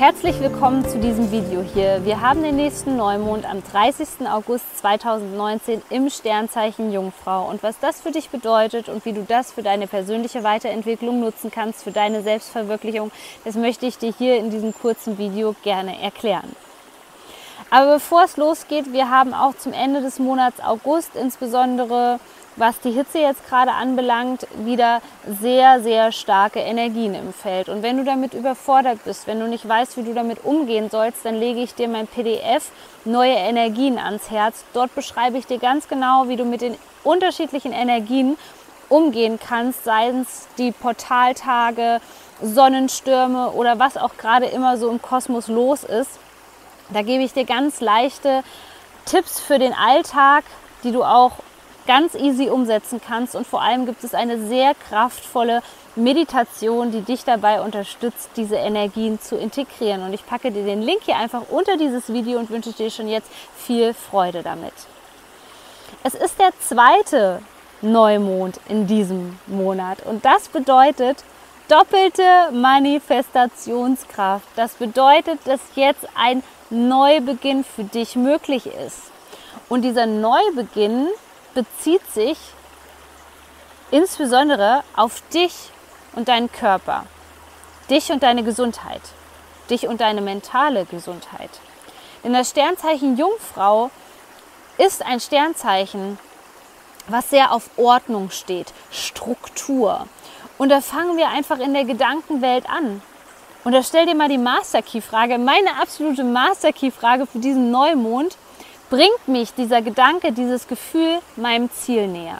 Herzlich willkommen zu diesem Video hier. Wir haben den nächsten Neumond am 30. August 2019 im Sternzeichen Jungfrau. Und was das für dich bedeutet und wie du das für deine persönliche Weiterentwicklung nutzen kannst, für deine Selbstverwirklichung, das möchte ich dir hier in diesem kurzen Video gerne erklären. Aber bevor es losgeht, wir haben auch zum Ende des Monats August insbesondere was die Hitze jetzt gerade anbelangt, wieder sehr, sehr starke Energien im Feld. Und wenn du damit überfordert bist, wenn du nicht weißt, wie du damit umgehen sollst, dann lege ich dir mein PDF Neue Energien ans Herz. Dort beschreibe ich dir ganz genau, wie du mit den unterschiedlichen Energien umgehen kannst, seien es die Portaltage, Sonnenstürme oder was auch gerade immer so im Kosmos los ist. Da gebe ich dir ganz leichte Tipps für den Alltag, die du auch ganz easy umsetzen kannst. Und vor allem gibt es eine sehr kraftvolle Meditation, die dich dabei unterstützt, diese Energien zu integrieren. Und ich packe dir den Link hier einfach unter dieses Video und wünsche dir schon jetzt viel Freude damit. Es ist der zweite Neumond in diesem Monat und das bedeutet doppelte Manifestationskraft. Das bedeutet, dass jetzt ein Neubeginn für dich möglich ist. Und dieser Neubeginn bezieht sich insbesondere auf dich und deinen Körper, dich und deine Gesundheit, dich und deine mentale Gesundheit. Denn das Sternzeichen Jungfrau ist ein Sternzeichen, was sehr auf Ordnung steht, Struktur. Und da fangen wir einfach in der Gedankenwelt an. Und da stell dir mal die Master Key Frage, meine absolute Master Key Frage für diesen Neumond bringt mich dieser Gedanke, dieses Gefühl meinem Ziel näher?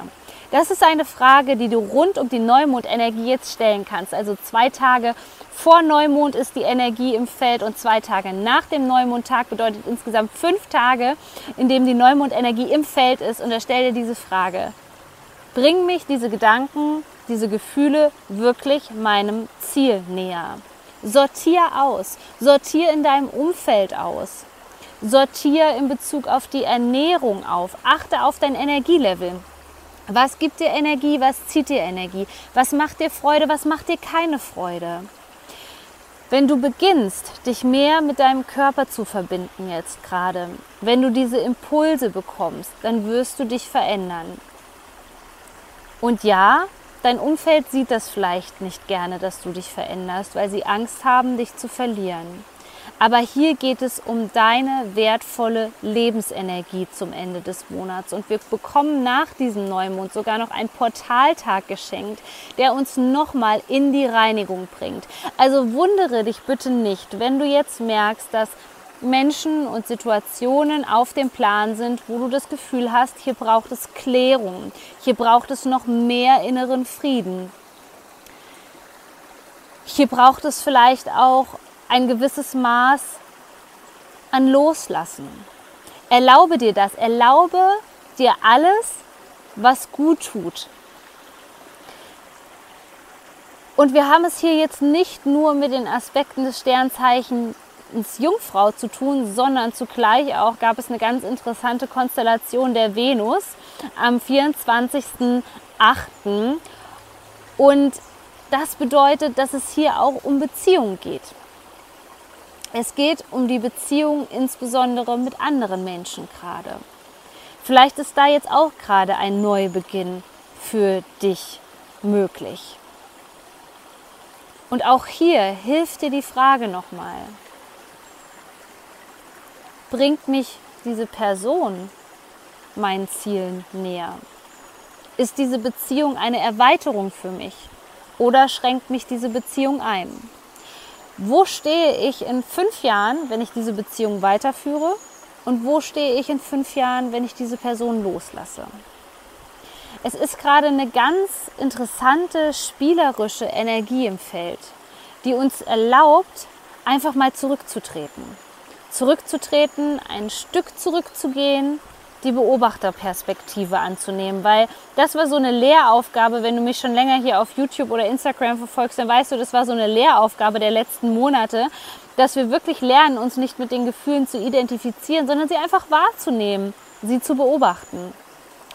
Das ist eine Frage, die du rund um die Neumondenergie jetzt stellen kannst. Also zwei Tage vor Neumond ist die Energie im Feld und zwei Tage nach dem Neumondtag bedeutet insgesamt fünf Tage, in dem die Neumondenergie im Feld ist. Und da stell dir diese Frage. Bringen mich diese Gedanken, diese Gefühle wirklich meinem Ziel näher? Sortier aus. Sortier in deinem Umfeld aus. Sortier in Bezug auf die Ernährung auf. Achte auf dein Energielevel. Was gibt dir Energie? Was zieht dir Energie? Was macht dir Freude? Was macht dir keine Freude? Wenn du beginnst, dich mehr mit deinem Körper zu verbinden jetzt gerade, wenn du diese Impulse bekommst, dann wirst du dich verändern. Und ja, dein Umfeld sieht das vielleicht nicht gerne, dass du dich veränderst, weil sie Angst haben, dich zu verlieren. Aber hier geht es um deine wertvolle Lebensenergie zum Ende des Monats. Und wir bekommen nach diesem Neumond sogar noch einen Portaltag geschenkt, der uns nochmal in die Reinigung bringt. Also wundere dich bitte nicht, wenn du jetzt merkst, dass Menschen und Situationen auf dem Plan sind, wo du das Gefühl hast, hier braucht es Klärung, hier braucht es noch mehr inneren Frieden. Hier braucht es vielleicht auch ein gewisses Maß an Loslassen. Erlaube dir das. Erlaube dir alles, was gut tut. Und wir haben es hier jetzt nicht nur mit den Aspekten des Sternzeichens Jungfrau zu tun, sondern zugleich auch gab es eine ganz interessante Konstellation der Venus am 24.08. Und das bedeutet, dass es hier auch um Beziehungen geht. Es geht um die Beziehung insbesondere mit anderen Menschen gerade. Vielleicht ist da jetzt auch gerade ein Neubeginn für dich möglich. Und auch hier hilft dir die Frage nochmal. Bringt mich diese Person meinen Zielen näher? Ist diese Beziehung eine Erweiterung für mich oder schränkt mich diese Beziehung ein? Wo stehe ich in fünf Jahren, wenn ich diese Beziehung weiterführe und wo stehe ich in fünf Jahren, wenn ich diese Person loslasse. Es ist gerade eine ganz interessante spielerische Energie im Feld, die uns erlaubt, einfach mal zurückzutreten. Zurückzutreten, ein Stück zurückzugehen die Beobachterperspektive anzunehmen, weil das war so eine Lehraufgabe, wenn du mich schon länger hier auf YouTube oder Instagram verfolgst, dann weißt du, das war so eine Lehraufgabe der letzten Monate, dass wir wirklich lernen, uns nicht mit den Gefühlen zu identifizieren, sondern sie einfach wahrzunehmen, sie zu beobachten.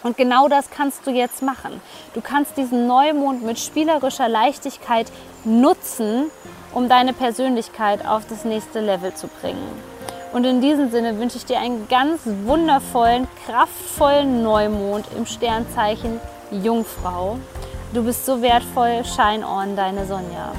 Und genau das kannst du jetzt machen. Du kannst diesen Neumond mit spielerischer Leichtigkeit nutzen, um deine Persönlichkeit auf das nächste Level zu bringen. Und in diesem Sinne wünsche ich dir einen ganz wundervollen, kraftvollen Neumond im Sternzeichen Jungfrau. Du bist so wertvoll. Shine on, deine Sonja.